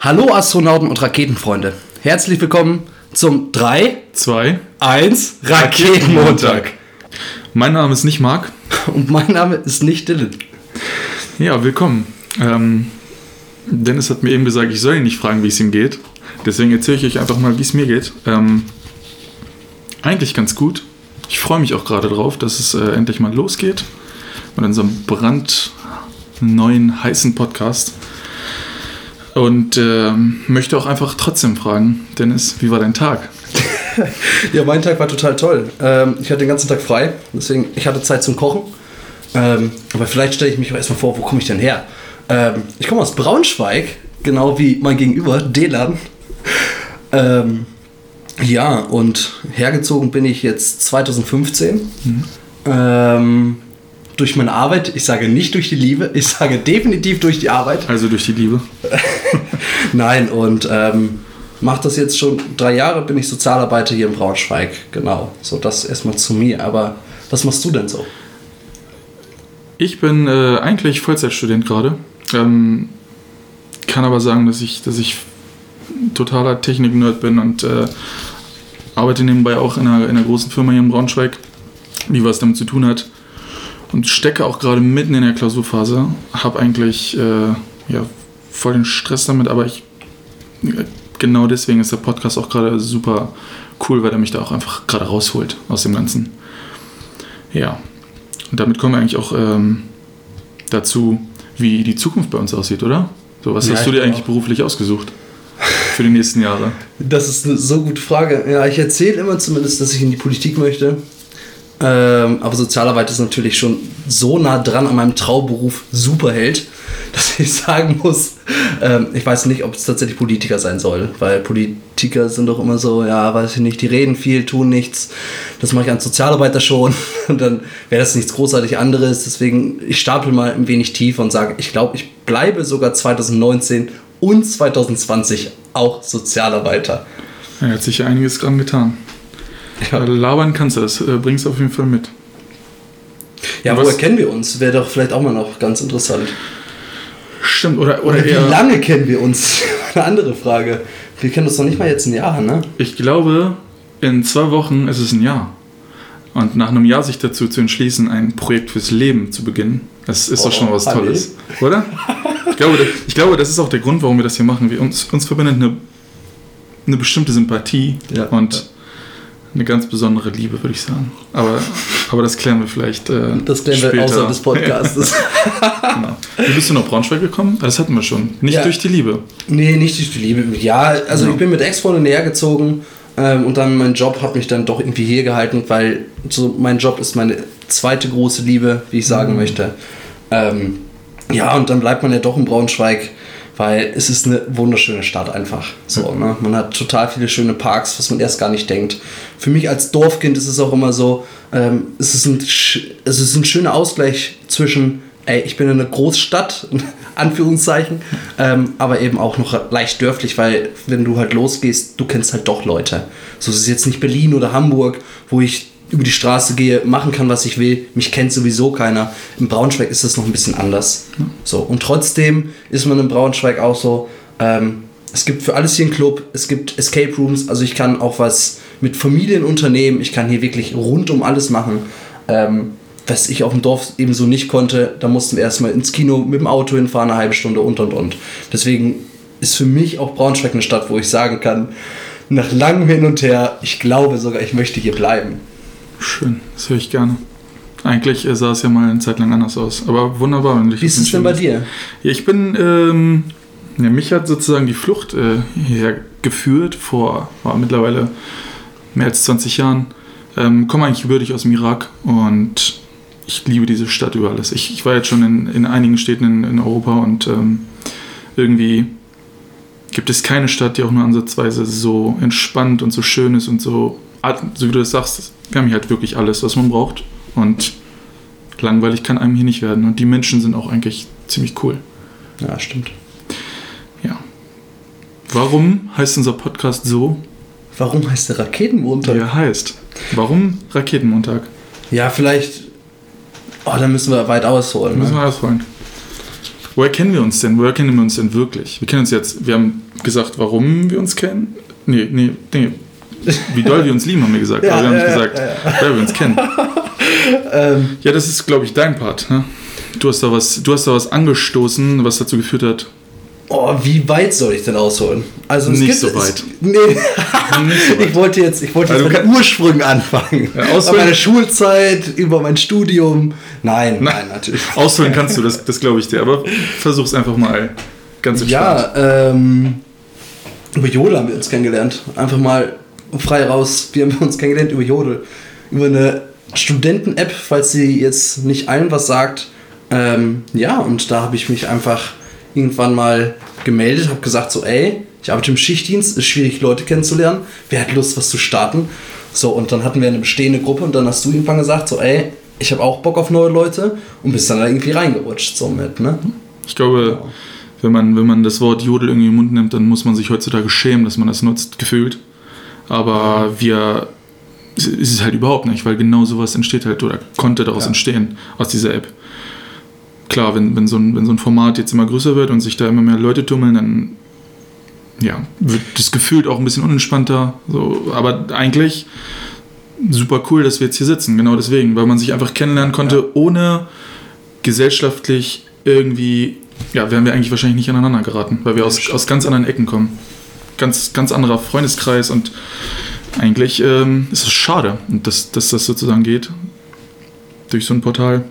Hallo Astronauten und Raketenfreunde. Herzlich willkommen zum 3, 2, 1 Raketenmontag. Mein Name ist nicht Marc. Und mein Name ist nicht Dylan. Ja, willkommen. Ähm, Dennis hat mir eben gesagt, ich soll ihn nicht fragen, wie es ihm geht. Deswegen erzähle ich euch einfach mal, wie es mir geht. Ähm, eigentlich ganz gut. Ich freue mich auch gerade drauf, dass es äh, endlich mal losgeht mit unserem brandneuen, heißen Podcast. Und ähm, möchte auch einfach trotzdem fragen, Dennis, wie war dein Tag? Ja, mein Tag war total toll. Ähm, ich hatte den ganzen Tag frei, deswegen ich hatte Zeit zum Kochen. Ähm, aber vielleicht stelle ich mich auch erstmal vor, wo komme ich denn her? Ähm, ich komme aus Braunschweig, genau wie mein Gegenüber, Delan. Ähm, ja, und hergezogen bin ich jetzt 2015. Ähm, durch meine Arbeit. Ich sage nicht durch die Liebe, ich sage definitiv durch die Arbeit. Also durch die Liebe. Nein, und ähm, mache das jetzt schon drei Jahre, bin ich Sozialarbeiter hier in Braunschweig. Genau, so das erstmal zu mir. Aber was machst du denn so? Ich bin äh, eigentlich Vollzeitstudent gerade. Ähm, kann aber sagen, dass ich, dass ich totaler Technik-Nerd bin und äh, arbeite nebenbei auch in einer, in einer großen Firma hier in Braunschweig, die was damit zu tun hat. Und stecke auch gerade mitten in der Klausurphase. Habe eigentlich äh, ja, voll den Stress damit, aber ich genau deswegen ist der Podcast auch gerade super cool, weil er mich da auch einfach gerade rausholt aus dem Ganzen. Ja, und damit kommen wir eigentlich auch ähm, dazu, wie die Zukunft bei uns aussieht, oder? So, was Ja, hast du dir eigentlich auch. beruflich ausgesucht für die nächsten Jahre? Das ist eine so gute Frage. Ja, ich erzähle immer zumindest, dass ich in die Politik möchte. Ähm, aber Sozialarbeit ist natürlich schon so nah dran an meinem Traumberuf Superheld, dass ich sagen muss, ähm, ich weiß nicht, ob es tatsächlich Politiker sein soll, weil Politiker sind doch immer so, ja, weiß ich nicht, die reden viel, tun nichts. Das mache ich als Sozialarbeiter schon und dann wäre das nichts großartig anderes. Deswegen, ich stapel mal ein wenig tiefer und sage, ich glaube, ich bleibe sogar 2019 und 2020 auch Sozialarbeiter. Ja, hat sich ja einiges dran getan. Ja. Äh, Labern kannst du, das äh, bringst du auf jeden Fall mit. Ja, woher kennen wir uns? Wäre doch vielleicht auch mal noch ganz interessant. Stimmt, oder, oder Oder wie lange kennen wir uns? Eine andere Frage. Wir kennen uns noch nicht mal jetzt ein Jahr, ne? ich glaube, in zwei Wochen ist es ein Jahr. Und nach einem Jahr sich dazu zu entschließen, ein Projekt fürs Leben zu beginnen, das ist Oh, doch schon was Halli. Tolles, oder? Ich glaube, das, ich glaube, das ist auch der Grund, warum wir das hier machen. Wir, uns, uns verbindet eine, eine bestimmte Sympathie Ja. und eine ganz besondere Liebe, würde ich sagen. Aber, aber das klären wir vielleicht äh, Das klären wir später. außerhalb des Podcasts. Genau. Wie bist du nach Braunschweig gekommen? Ah, Das hatten wir schon. Nicht Ja. durch die Liebe. nee, nicht durch die Liebe. Ja, also Ja. ich bin mit Ex-Freundin hergezogen ähm, und dann mein Job hat mich dann doch irgendwie hier gehalten, weil so mein Job ist meine zweite große Liebe, wie ich sagen möchte. Ähm, ja, und dann bleibt man ja doch in Braunschweig, weil es ist eine wunderschöne Stadt einfach. So, ne? Man hat total viele schöne Parks, was man erst gar nicht denkt. Für mich als Dorfkind ist es auch immer so, ähm, es, ist ein, es ist ein schöner Ausgleich zwischen, ey, ich bin in einer Großstadt, Anführungszeichen, ähm, aber eben auch noch leicht dörflich, weil wenn du halt losgehst, du kennst halt doch Leute. So, es ist jetzt nicht Berlin oder Hamburg, wo ich über die Straße gehe, machen kann, was ich will. Mich kennt sowieso keiner. In Braunschweig ist das noch ein bisschen anders. So, und trotzdem ist man in Braunschweig auch so, ähm, es gibt für alles hier einen Club, es gibt Escape Rooms, also ich kann auch was mit Familien unternehmen, ich kann hier wirklich rund um alles machen. Ähm, was ich auf dem Dorf eben so nicht konnte, da mussten wir erstmal ins Kino mit dem Auto hinfahren, eine halbe Stunde und und und. Deswegen ist für mich auch Braunschweig eine Stadt, wo ich sagen kann, nach langem Hin und Her, ich glaube sogar, ich möchte hier bleiben. Schön, das höre ich gerne. Eigentlich äh, sah es ja mal eine Zeit lang anders aus, aber wunderbar. Wie ist es denn bei dir? Ja, ich bin, ähm, ja, mich hat sozusagen die Flucht äh, hierher geführt vor war mittlerweile mehr als 20 Jahren. Ähm, komme eigentlich gebürtig aus dem Irak und ich liebe diese Stadt über alles. Ich, ich war jetzt schon in, in einigen Städten in, in Europa und ähm, irgendwie gibt es keine Stadt, die auch nur ansatzweise so entspannt und so schön ist und so, so wie du das sagst, wir haben hier halt wirklich alles, was man braucht und langweilig kann einem hier nicht werden und die Menschen sind auch eigentlich ziemlich cool. Ja, stimmt. Ja. Warum heißt unser Podcast so, Warum heißt der Raketenmontag? wie er heißt? Warum Raketenmontag? Ja, vielleicht. Oh, da müssen wir weit ausholen. Müssen Ne? wir ausholen. Woher kennen wir uns denn? Woher kennen wir uns denn wirklich? Wir kennen uns jetzt, wir haben gesagt, warum wir uns kennen. Nee, nee, nee. Wie doll wir uns lieben, haben wir gesagt. Ja, aber wir haben nicht gesagt, wer wir uns kennen. Ähm, Ja, das ist, glaube ich, dein Part. Ne? Du, hast da was, du hast da was angestoßen, was dazu geführt hat. oh, wie weit soll ich denn ausholen? Also es Nicht gibt, so es- weit. nee. Nicht so weit. Ich wollte jetzt, ich wollte jetzt Also bei den Ursprüngen anfangen. Ja, Aus ausholen- meiner Schulzeit, über mein Studium. Nein, nein, natürlich. Ausholen kannst du, das, das glaube ich dir. Aber versuch's einfach mal ganz entspannt. Ja, ähm, über Jodel haben wir uns kennengelernt. Einfach mal frei raus. Wir haben uns kennengelernt über Jodel. Über eine Studenten-App, falls sie jetzt nicht allen was sagt. Ähm, ja, und da habe ich mich einfach irgendwann mal gemeldet, habe gesagt so, ey, ich arbeite im Schichtdienst, ist schwierig, Leute kennenzulernen. Wer hat Lust, was zu starten? So, und dann hatten wir eine bestehende Gruppe und dann hast du irgendwann gesagt so, ey, ich habe auch Bock auf neue Leute und bist dann da irgendwie reingerutscht somit, ne? Ich glaube, wenn man, wenn man das Wort Jodel irgendwie im Mund nimmt, dann muss man sich heutzutage schämen, dass man das nutzt, gefühlt. Aber wir ist es halt überhaupt nicht, weil genau sowas entsteht halt oder konnte daraus Ja. entstehen aus dieser App. Klar, wenn, wenn, so ein, wenn so ein Format jetzt immer größer wird und sich da immer mehr Leute tummeln, dann ja, wird das gefühlt auch ein bisschen unentspannter. So, aber eigentlich super cool, dass wir jetzt hier sitzen, genau deswegen, weil man sich einfach kennenlernen konnte, Ja. ohne gesellschaftlich irgendwie, ja, wären wir eigentlich wahrscheinlich nicht aneinander geraten, weil wir aus, aus ganz anderen Ecken kommen. Ganz, ganz anderer Freundeskreis und eigentlich ähm, ist es schade, dass, dass das sozusagen geht. Durch so ein Portal.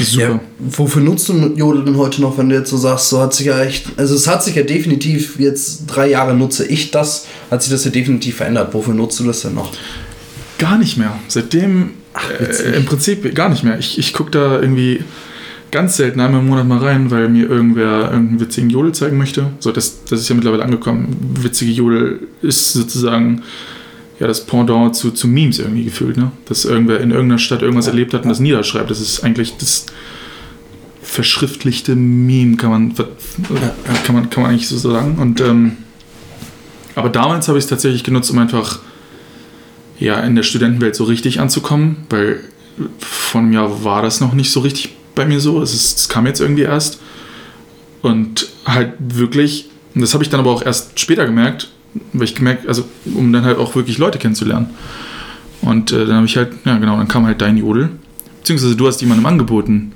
Super. Ja, wofür nutzt du Jodel denn heute noch, wenn du jetzt so sagst, so hat sich ja echt, also es hat sich ja definitiv, jetzt drei Jahre nutze ich das, hat sich das ja definitiv verändert. Wofür nutzt du das denn noch? Gar nicht mehr. Seitdem witzig. äh, im Prinzip gar nicht mehr. Ich, ich gucke da irgendwie ganz selten einmal im Monat mal rein, weil mir irgendwer irgendeinen witzigen Jodel zeigen möchte. So, das, das ist ja mittlerweile angekommen. Witzige Jodel ist sozusagen ja das Pendant zu, zu Memes irgendwie gefühlt, ne? Dass irgendwer in irgendeiner Stadt irgendwas Ja, erlebt hat und ja. das niederschreibt. Das ist eigentlich das verschriftlichte Meme, kann man, kann man, kann man eigentlich so sagen. Und ähm, aber damals habe ich es tatsächlich genutzt, um einfach ja, in der Studentenwelt so richtig anzukommen, weil vor einem Jahr war das noch nicht so richtig bei mir so. Es, ist, es kam jetzt irgendwie erst. Und halt wirklich, das habe ich dann aber auch erst später gemerkt, weil ich gemerkt, also um dann halt auch wirklich Leute kennenzulernen. Und äh, dann habe ich halt, ja genau, dann kam halt dein Jodel. Beziehungsweise du hast jemandem angeboten,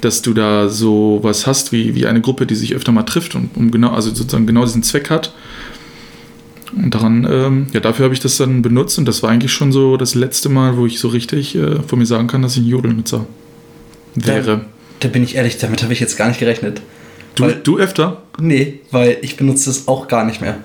dass du da so was hast, wie, wie eine Gruppe, die sich öfter mal trifft und um genau, also sozusagen genau diesen Zweck hat. Und daran, ähm, ja, dafür habe ich das dann benutzt und das war eigentlich schon so das letzte Mal, wo ich so richtig äh, von mir sagen kann, dass ich ein Jodelnutzer wäre. Da bin ich ehrlich, damit habe ich jetzt gar nicht gerechnet. Du, weil- du öfter? Nee, weil ich benutze das auch gar nicht mehr.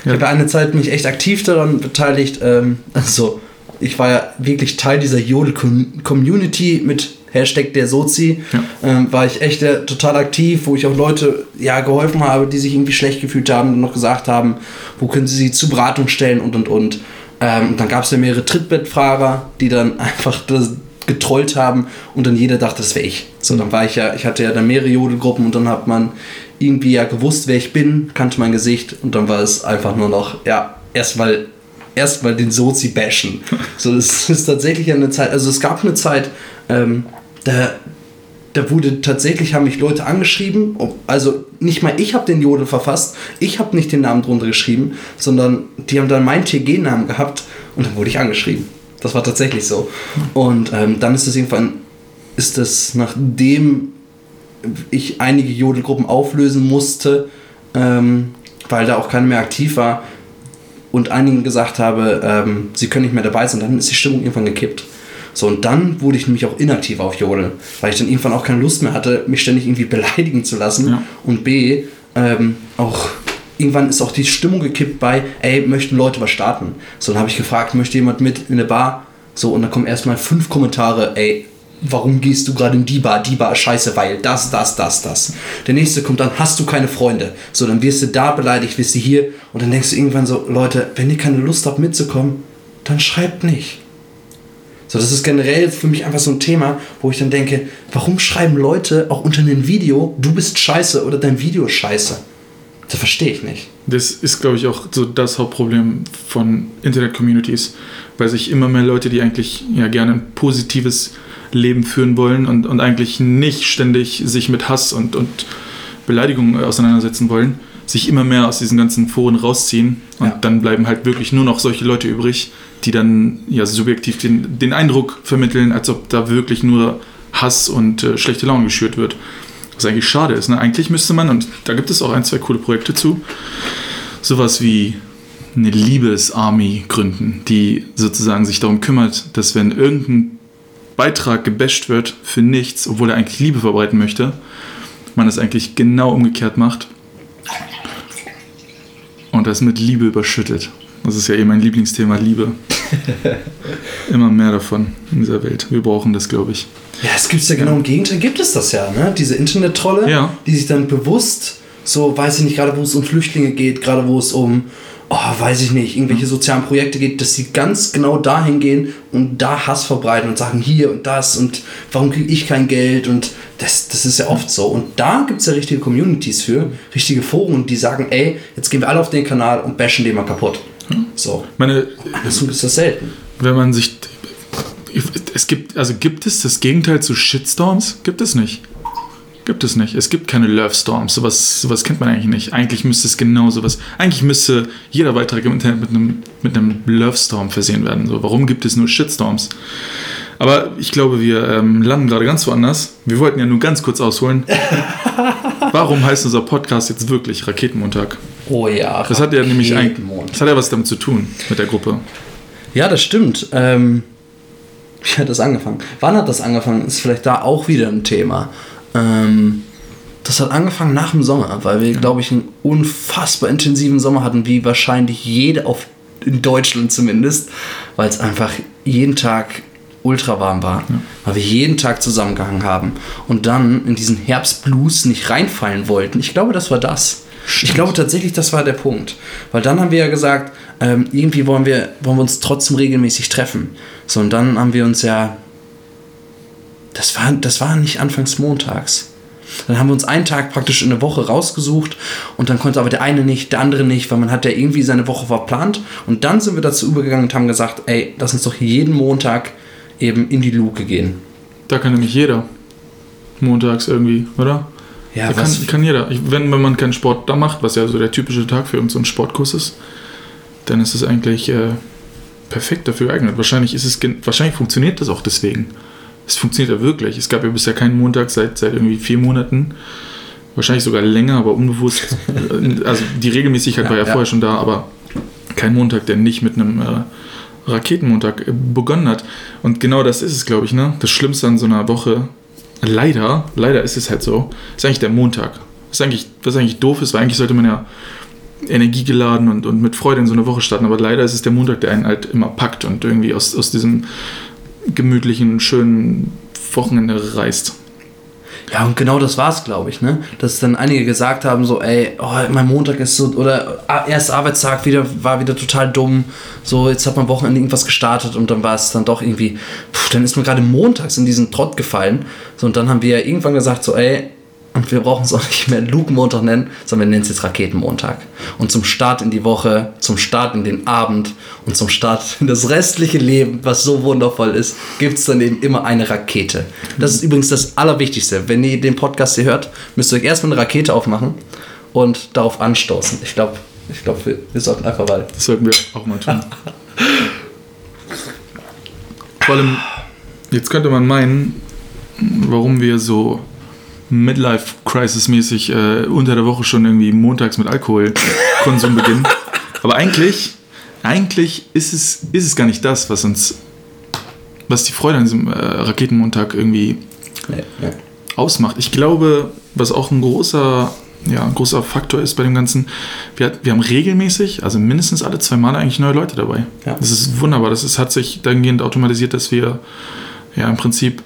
Ich Ja. habe eine Zeit mich echt aktiv daran beteiligt. Ähm, also, ich war ja wirklich Teil dieser Jodel-Community mit Hashtag der Sozi. Ja. Ähm, war ich echt äh, total aktiv, wo ich auch Leute ja, geholfen habe, die sich irgendwie schlecht gefühlt haben und noch gesagt haben, wo können sie sie zur Beratung stellen und und und. Ähm, und dann gab es ja mehrere Trittbettfahrer, die dann einfach das getrollt haben und dann jeder dachte, das wäre ich. So, dann war ich ja, ich hatte ja dann mehrere Jodelgruppen und dann hat man irgendwie ja gewusst, wer ich bin, kannte mein Gesicht und dann war es einfach nur noch, ja, erstmal erstmal den Sozi bashen. So, das ist tatsächlich eine Zeit, also es gab eine Zeit, ähm, da, da wurde tatsächlich, haben mich Leute angeschrieben, ob, also nicht mal ich habe den Jodel verfasst, ich habe nicht den Namen drunter geschrieben, sondern die haben dann meinen TG-Namen gehabt und dann wurde ich angeschrieben. Das war tatsächlich so. Und ähm, dann ist es irgendwann, ist es nachdem ich einige Jodelgruppen auflösen musste, ähm, weil da auch keiner mehr aktiv war und einigen gesagt habe, ähm, sie können nicht mehr dabei sein, dann ist die Stimmung irgendwann gekippt. So, und dann wurde ich nämlich auch inaktiv auf Jodel, weil ich dann irgendwann auch keine Lust mehr hatte, mich ständig irgendwie beleidigen zu lassen. Ja. Und B, ähm, auch irgendwann ist auch die Stimmung gekippt bei, ey, möchten Leute was starten? So, dann habe ich gefragt, möchte jemand mit in eine Bar? So, und dann kommen erstmal fünf Kommentare, ey, warum gehst du gerade in die Bar? Die Bar ist scheiße, weil das, das, das, das. Der nächste kommt dann, hast du keine Freunde? So, dann wirst du da beleidigt, wirst du hier. Und dann denkst du irgendwann so, Leute, wenn ihr keine Lust habt mitzukommen, dann schreibt nicht. So, das ist generell für mich einfach so ein Thema, wo ich dann denke, warum schreiben Leute auch unter einem Video, du bist scheiße oder dein Video ist scheiße? Das verstehe ich nicht. Das ist, glaube ich, auch so das Hauptproblem von Internet-Communities, weil sich immer mehr Leute, die eigentlich ja gerne ein positives Leben führen wollen und, und eigentlich nicht ständig sich mit Hass und, und Beleidigungen auseinandersetzen wollen, sich immer mehr aus diesen ganzen Foren rausziehen und Ja. dann bleiben halt wirklich nur noch solche Leute übrig, die dann ja subjektiv den, den Eindruck vermitteln, als ob da wirklich nur Hass und äh, schlechte Laune geschürt wird. Was eigentlich schade ist. Ne? Eigentlich müsste man, und da gibt es auch ein, zwei coole Projekte zu, sowas wie eine Liebesarmy gründen, die sozusagen sich darum kümmert, dass wenn irgendein Beitrag gebasht wird für nichts, obwohl er eigentlich Liebe verbreiten möchte, man es eigentlich genau umgekehrt macht und das mit Liebe überschüttet. Das ist ja eh mein Lieblingsthema, Liebe. Immer mehr davon in dieser Welt. Wir brauchen das, glaube ich. Ja, es gibt ja genau im Gegenteil, gibt es das ja, ne? Diese Internet-Trolle, Ja. die sich dann bewusst, so weiß ich nicht, gerade wo es um Flüchtlinge geht, gerade wo es um, oh, weiß ich nicht, irgendwelche sozialen Projekte geht, dass sie ganz genau dahin gehen und da Hass verbreiten und sagen, hier und das und warum kriege ich kein Geld und das, das ist ja oft so. Und da gibt es ja richtige Communities für, richtige Foren, die sagen, ey, jetzt gehen wir alle auf den Kanal und bashen den mal kaputt. So. Meine, Das ist das selten. wenn man sich. Es gibt, also gibt es das Gegenteil zu Shitstorms? Gibt es nicht. Gibt es nicht. Es gibt keine Love Storms. Sowas, sowas kennt man eigentlich nicht. Eigentlich müsste es genau sowas. Eigentlich müsste jeder Beitrag im Internet mit einem, mit einem Love Storm versehen werden. So, warum gibt es nur Shitstorms? Aber ich glaube, wir ähm, landen gerade ganz woanders. Wir wollten ja nur ganz kurz ausholen. Warum heißt unser Podcast jetzt wirklich Raketenmontag? Oh ja. Das hat ja nämlich Raketenmond. das hat ja was damit zu tun mit der Gruppe. Ja, das stimmt. Ähm, wie hat das angefangen? Wann hat das angefangen? Ist vielleicht da auch wieder ein Thema. Ähm, das hat angefangen nach dem Sommer, weil wir, glaube ich, einen unfassbar intensiven Sommer hatten, wie wahrscheinlich jede auf, in Deutschland zumindest, weil es einfach jeden Tag ultra warm war, weil wir jeden Tag zusammengehangen haben und dann in diesen Herbstblues nicht reinfallen wollten. Ich glaube, das war das. Ich glaube tatsächlich, das war der Punkt. Weil dann haben wir ja gesagt, ähm, irgendwie wollen wir, wollen wir uns trotzdem regelmäßig treffen. So, und dann haben wir uns ja. Das war, das war nicht anfangs montags. Dann haben wir uns einen Tag praktisch in der Woche rausgesucht und dann konnte aber der eine nicht, der andere nicht, weil man hat ja irgendwie seine Woche verplant. Und dann sind wir dazu übergegangen und haben gesagt, ey, lass uns doch jeden Montag eben in die Luke gehen. Da kann nämlich jeder. Montags irgendwie, oder? Ja, da kann, kann jeder. Ich, wenn, wenn man keinen Sport da macht, was ja so der typische Tag für uns so ein Sportkurs ist, dann ist es eigentlich äh, perfekt dafür geeignet. Wahrscheinlich, ist es, wahrscheinlich funktioniert das auch deswegen. Es funktioniert ja wirklich. Es gab ja bisher keinen Montag seit, seit irgendwie vier Monaten. Wahrscheinlich sogar länger, aber unbewusst. also die Regelmäßigkeit Ja, war ja, ja. vorher schon da, aber kein Montag, der nicht mit einem äh, Raketenmontag äh, begonnen hat. Und genau das ist es, glaube ich, ne? Das Schlimmste an so einer Woche, leider, leider ist es halt so, ist eigentlich der Montag. Ist eigentlich, was eigentlich doof ist, weil eigentlich sollte man ja energiegeladen und, und mit Freude in so eine Woche starten, aber leider ist es der Montag, der einen halt immer packt und irgendwie aus, aus diesem gemütlichen, schönen Wochenende reißt. Ja, und genau das war's, glaube ich, ne? Dass dann einige gesagt haben, so, ey, oh, mein Montag ist so, oder ah, erster Arbeitstag wieder, war wieder total dumm. So, jetzt hat man Wochenende irgendwas gestartet und dann war es dann doch irgendwie, pff, dann ist mir gerade montags in diesen Trott gefallen. So, und dann haben wir ja irgendwann gesagt, so, ey, und wir brauchen es auch nicht mehr Lukenmontag nennen, sondern wir nennen es jetzt Raketenmontag. Und zum Start in die Woche, zum Start in den Abend und zum Start in das restliche Leben, was so wundervoll ist, gibt es dann eben immer eine Rakete. Das ist übrigens das Allerwichtigste. Wenn ihr den Podcast hier hört, müsst ihr euch erstmal eine Rakete aufmachen und darauf anstoßen. Ich glaube, ich glaub, wir, wir sollten einfach mal. Das sollten wir auch mal tun. Vor allem, jetzt könnte man meinen, warum wir so Midlife-Crisis-mäßig äh, unter der Woche schon irgendwie montags mit Alkoholkonsum beginnen. Aber eigentlich, eigentlich ist es, ist es gar nicht das, was uns, was die Freude an diesem äh, Raketenmontag irgendwie Nee, nee. ausmacht. Ich glaube, was auch ein großer, ja, ein großer Faktor ist bei dem Ganzen, wir, wir haben regelmäßig, also mindestens alle zwei Male eigentlich neue Leute dabei. Ja. Das ist wunderbar. Das ist, hat sich dahingehend automatisiert, dass wir ja im Prinzip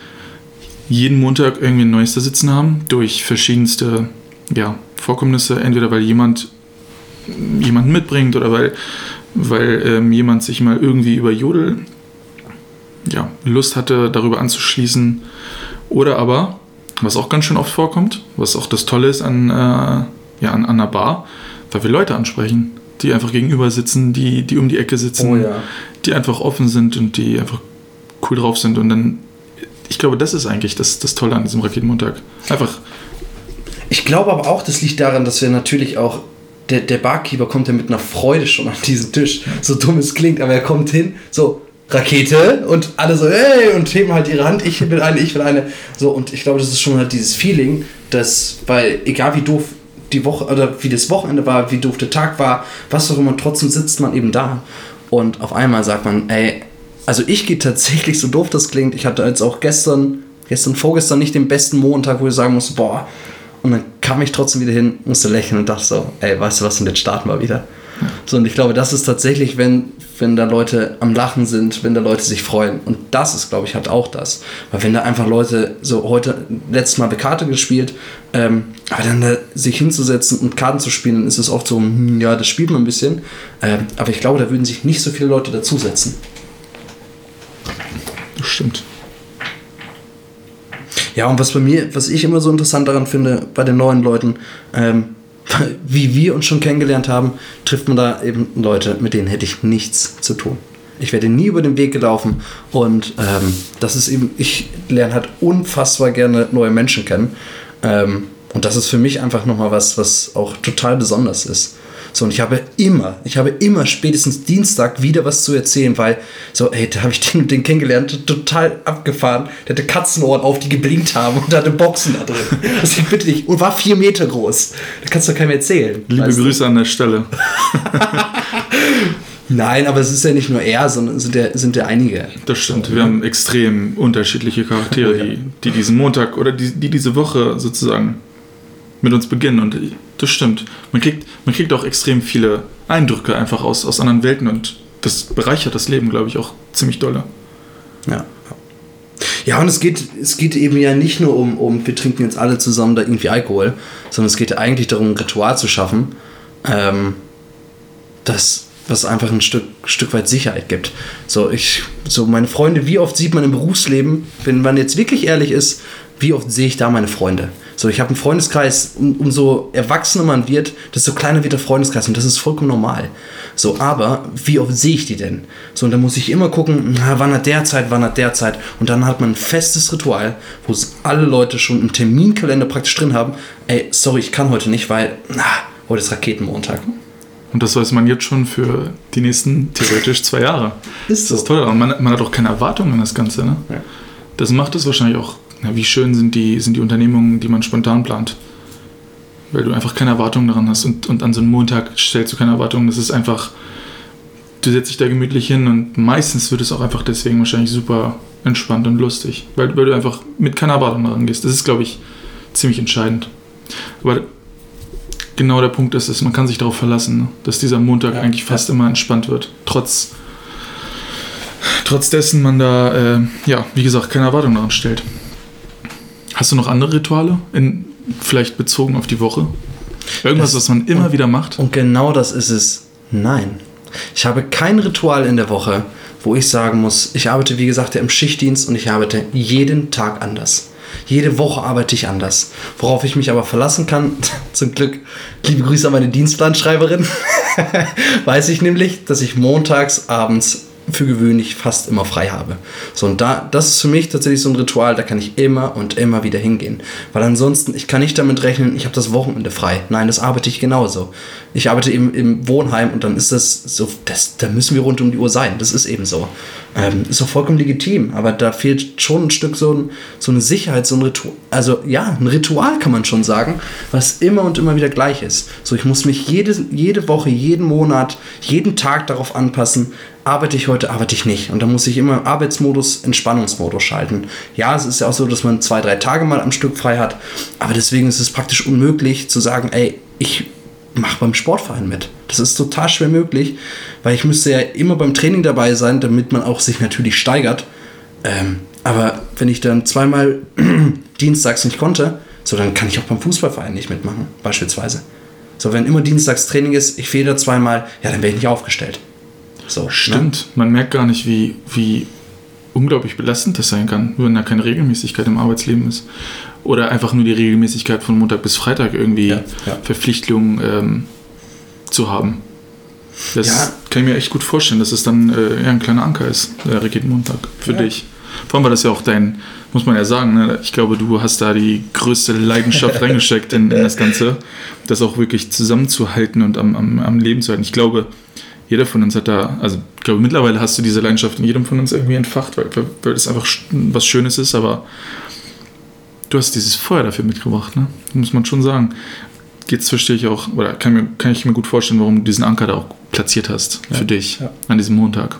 jeden Montag irgendwie ein neues da sitzen haben, durch verschiedenste ja, Vorkommnisse, entweder weil jemand jemanden mitbringt oder weil, weil ähm, jemand sich mal irgendwie über Jodel ja, Lust hatte, darüber anzuschließen. Oder aber, was auch ganz schön oft vorkommt, was auch das Tolle ist an, äh, ja, an, an einer Bar, weil wir Leute ansprechen, die einfach gegenüber sitzen, die, die um die Ecke sitzen, Oh ja. die einfach offen sind und die einfach cool drauf sind. Und dann ich glaube, das ist eigentlich das, das Tolle an diesem Raketenmontag. Einfach. Ich glaube aber auch, das liegt daran, dass wir natürlich auch. Der, der Barkeeper kommt ja mit einer Freude schon an diesen Tisch. So dumm es klingt, aber er kommt hin, so, Rakete und alle so, hey, und heben halt ihre Hand, ich will eine, ich will eine. So, und ich glaube, das ist schon halt dieses Feeling, dass, weil egal wie doof die Woche oder wie das Wochenende war, wie doof der Tag war, was auch immer, trotzdem sitzt man eben da. Und auf einmal sagt man, ey, also ich gehe tatsächlich, so doof das klingt, ich hatte jetzt auch gestern, gestern, vorgestern nicht den besten Montag, wo ich sagen musste, boah, und dann kam ich trotzdem wieder hin, musste lächeln und dachte so, ey, weißt du was, und jetzt starten wir wieder. So, und ich glaube, das ist tatsächlich, wenn, wenn da Leute am Lachen sind, wenn da Leute sich freuen. Und das ist, glaube ich, halt auch das. Weil wenn da einfach Leute, so heute, letztes Mal Karte gespielt, ähm, aber dann da sich hinzusetzen und Karten zu spielen, dann ist es oft so, hm, ja, das spielt man ein bisschen. Ähm, aber ich glaube, da würden sich nicht so viele Leute dazusetzen. Stimmt. Ja, und was bei mir, was ich immer so interessant daran finde, bei den neuen Leuten, ähm, wie wir uns schon kennengelernt haben, trifft man da eben Leute, mit denen hätte ich nichts zu tun. Ich werde nie über den Weg gelaufen und ähm, das ist eben, ich lerne halt unfassbar gerne neue Menschen kennen. Ähm, und das ist für mich einfach nochmal was, was auch total besonders ist. So, und ich habe immer, ich habe immer spätestens Dienstag wieder was zu erzählen, weil so, ey, da habe ich den, den kennengelernt, total abgefahren. Der hatte Katzenohren auf, die geblinkt haben und hatte Boxen da drin. Das ich bitte dich. Und war vier Meter groß. Da kannst du doch keinem erzählen. Liebe Grüße du? an der Stelle. Nein, aber es ist ja nicht nur er, sondern sind ja, sind ja einige. Das stimmt. Wir haben extrem unterschiedliche Charaktere, die, die diesen Montag oder die, die diese Woche sozusagen mit uns beginnen. Und das stimmt. Man kriegt, man kriegt auch extrem viele Eindrücke einfach aus, aus anderen Welten und das bereichert das Leben, glaube ich, auch ziemlich dolle. Ja. Ja, und es geht, es geht eben ja nicht nur um, um, wir trinken jetzt alle zusammen da irgendwie Alkohol, sondern es geht ja eigentlich darum, ein Ritual zu schaffen, ähm, das, was einfach ein Stück, Stück weit Sicherheit gibt. So, ich, so meine Freunde, wie oft sieht man im Berufsleben, wenn man jetzt wirklich ehrlich ist, wie oft sehe ich da meine Freunde? So, ich habe einen Freundeskreis, um, umso erwachsener man wird, desto kleiner wird der Freundeskreis und das ist vollkommen normal. So, aber wie oft sehe ich die denn? So, und dann muss ich immer gucken, na, wann hat der Zeit, wann hat der Zeit. Und dann hat man ein festes Ritual, wo es alle Leute schon im Terminkalender praktisch drin haben. Ey, sorry, ich kann heute nicht, weil na, heute ist Raketenmontag. Und das weiß man jetzt schon für die nächsten theoretisch zwei Jahre. Ist so. Das ist toll. Und man, man hat auch keine Erwartungen an das Ganze. Ne? Ja. Das macht es wahrscheinlich auch ja, wie schön sind die, sind die Unternehmungen, die man spontan plant. Weil du einfach keine Erwartungen daran hast und, und an so einem Montag stellst du keine Erwartungen. Das ist einfach, du setzt dich da gemütlich hin und meistens wird es auch einfach deswegen wahrscheinlich super entspannt und lustig, weil, weil du einfach mit keiner Erwartung daran gehst. Das ist, glaube ich, ziemlich entscheidend. Aber genau der Punkt ist es, man kann sich darauf verlassen, ne? dass dieser Montag ja, eigentlich fast ja. immer entspannt wird. Trotz, trotz dessen man da, äh, ja, wie gesagt, keine Erwartung daran stellt. Hast du noch andere Rituale, in, vielleicht bezogen auf die Woche? Irgendwas, das, was man immer und, wieder macht? Und genau das ist es. Nein. Ich habe kein Ritual in der Woche, wo ich sagen muss, ich arbeite, wie gesagt, im Schichtdienst und ich arbeite jeden Tag anders. Jede Woche arbeite ich anders. Worauf ich mich aber verlassen kann, zum Glück, liebe Grüße an meine Dienstplanschreiberin, weiß ich nämlich, dass ich montags abends für gewöhnlich fast immer frei habe. So, und da, das ist für mich tatsächlich so ein Ritual, da kann ich immer und immer wieder hingehen. Weil ansonsten, ich kann nicht damit rechnen, ich habe das Wochenende frei. Nein, das arbeite ich genauso. Ich arbeite eben im Wohnheim und dann ist das so, das, da müssen wir rund um die Uhr sein. Das ist eben so. Ähm, ist auch vollkommen legitim, aber da fehlt schon ein Stück so, ein, so eine Sicherheit, so ein Ritual. Also ja, ein Ritual kann man schon sagen, was immer und immer wieder gleich ist. So, ich muss mich jede, jede Woche, jeden Monat, jeden Tag darauf anpassen, arbeite ich heute, arbeite ich nicht. Und da muss ich immer Arbeitsmodus, Entspannungsmodus schalten. Ja, es ist ja auch so, dass man zwei, drei Tage mal am Stück frei hat, aber deswegen ist es praktisch unmöglich zu sagen, ey, ich mache beim Sportverein mit. Das ist total schwer möglich, weil ich müsste ja immer beim Training dabei sein, damit man auch sich natürlich steigert. Ähm, aber wenn ich dann zweimal dienstags nicht konnte, so dann kann ich auch beim Fußballverein nicht mitmachen, beispielsweise. So, wenn immer dienstags Training ist, ich fehle zweimal, ja, dann werde ich nicht aufgestellt. So, ne? Stimmt, ne? man merkt gar nicht, wie, wie unglaublich belastend das sein kann, wenn da keine Regelmäßigkeit im Arbeitsleben ist. Oder einfach nur die Regelmäßigkeit von Montag bis Freitag irgendwie ja, ja. Verpflichtungen ähm, zu haben. Das ja. kann ich mir echt gut vorstellen, dass es dann äh, ja, ein kleiner Anker ist, der Raketenmontag für dich. Vor allem war das ja auch dein, muss man ja sagen, ne? ich glaube, du hast da die größte Leidenschaft reingesteckt in, in, das Ganze, das auch wirklich zusammenzuhalten und am, am, am Leben zu halten. Ich glaube, jeder von uns hat da, also ich glaube, mittlerweile hast du diese Leidenschaft in jedem von uns irgendwie entfacht, weil, weil es einfach was Schönes ist, aber du hast dieses Feuer dafür mitgebracht, ne? muss man schon sagen. Jetzt verstehe ich auch, oder kann, mir, kann ich mir gut vorstellen, warum du diesen Anker da auch platziert hast für ja, dich ja. an diesem Montag.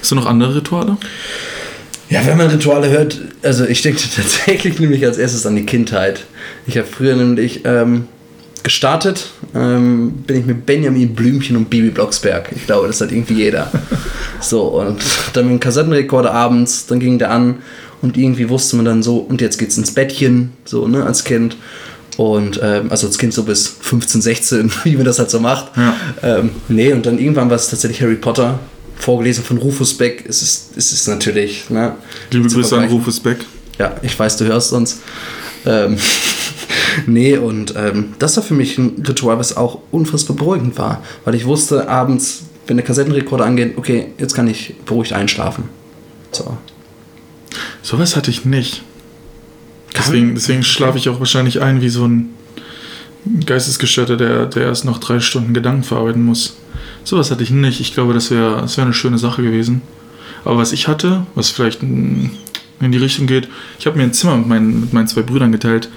Hast du noch andere Rituale? Ja, wenn man Rituale hört, also ich denke tatsächlich nämlich als erstes an die Kindheit. Ich habe früher nämlich ähm, gestartet, ähm, bin ich mit Benjamin Blümchen und Bibi Blocksberg. Ich glaube, das hat irgendwie jeder. so, und dann mit dem Kassettenrekorder abends, dann ging der an und irgendwie wusste man dann so, und jetzt geht's ins Bettchen, so, ne, als Kind. Und ähm, also als Kind so bis 15, 16, wie man das halt so macht. Ja. Ähm, nee, und dann irgendwann war es tatsächlich Harry Potter vorgelesen von Rufus Beck. Es ist, es ist natürlich. Ne, Liebe Grüße an Rufus Beck. Ja, ich weiß, du hörst uns. Ähm, nee, und ähm, das war für mich ein Ritual, was auch unfassbar beruhigend war, weil ich wusste abends, wenn der Kassettenrekorder angeht, okay, jetzt kann ich beruhigt einschlafen. So. Sowas hatte ich nicht. Deswegen, deswegen schlafe ich auch wahrscheinlich ein wie so ein Geistesgestörter, der, der erst noch drei Stunden Gedanken verarbeiten muss. Sowas hatte ich nicht. Ich glaube, das wäre das wär eine schöne Sache gewesen. Aber was ich hatte, was vielleicht in die Richtung geht, ich habe mir ein Zimmer mit meinen, mit meinen zwei Brüdern geteilt.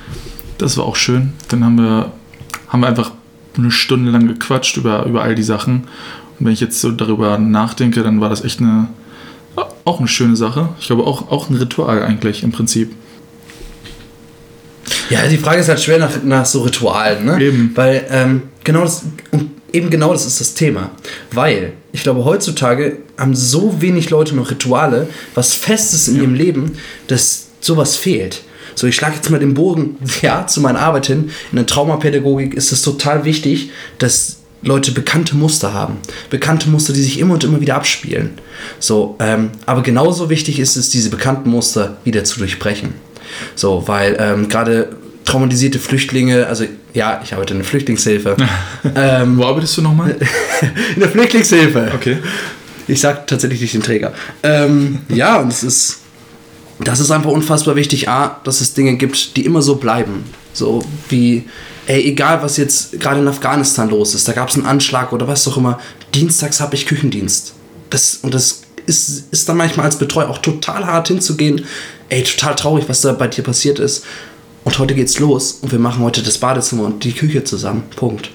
Das war auch schön. Dann haben wir, haben wir einfach eine Stunde lang gequatscht über, über all die Sachen. Und wenn ich jetzt so darüber nachdenke, dann war das echt eine, auch eine schöne Sache. Ich glaube, auch, auch ein Ritual eigentlich im Prinzip. Ja, die Frage ist halt schwer nach, nach so Ritualen, ne? Eben. Weil ähm, genau das, und eben genau das ist das Thema. Weil ich glaube, heutzutage haben so wenig Leute noch Rituale, was Festes in ja. ihrem Leben, dass sowas fehlt. So, ich schlage jetzt mal den Bogen ja, zu meiner Arbeit hin. In der Traumapädagogik ist es total wichtig, dass Leute bekannte Muster haben. Bekannte Muster, die sich immer und immer wieder abspielen. So, ähm, aber genauso wichtig ist es, diese bekannten Muster wieder zu durchbrechen. So, weil ähm, gerade traumatisierte Flüchtlinge, also ja, ich arbeite in der Flüchtlingshilfe. ähm, Wo arbeitest du nochmal? in der Flüchtlingshilfe. Okay. Ich sag tatsächlich nicht den Träger. Ähm, ja, und es ist, das ist einfach unfassbar wichtig, A, dass es Dinge gibt, die immer so bleiben. So wie, ey, egal was jetzt gerade in Afghanistan los ist, da gab es einen Anschlag oder was auch immer, dienstags habe ich Küchendienst. Das, und das ist, ist dann manchmal als Betreuer auch total hart hinzugehen. Ey, total traurig, was da bei dir passiert ist. Und heute geht's los und wir machen heute das Badezimmer und die Küche zusammen. Punkt.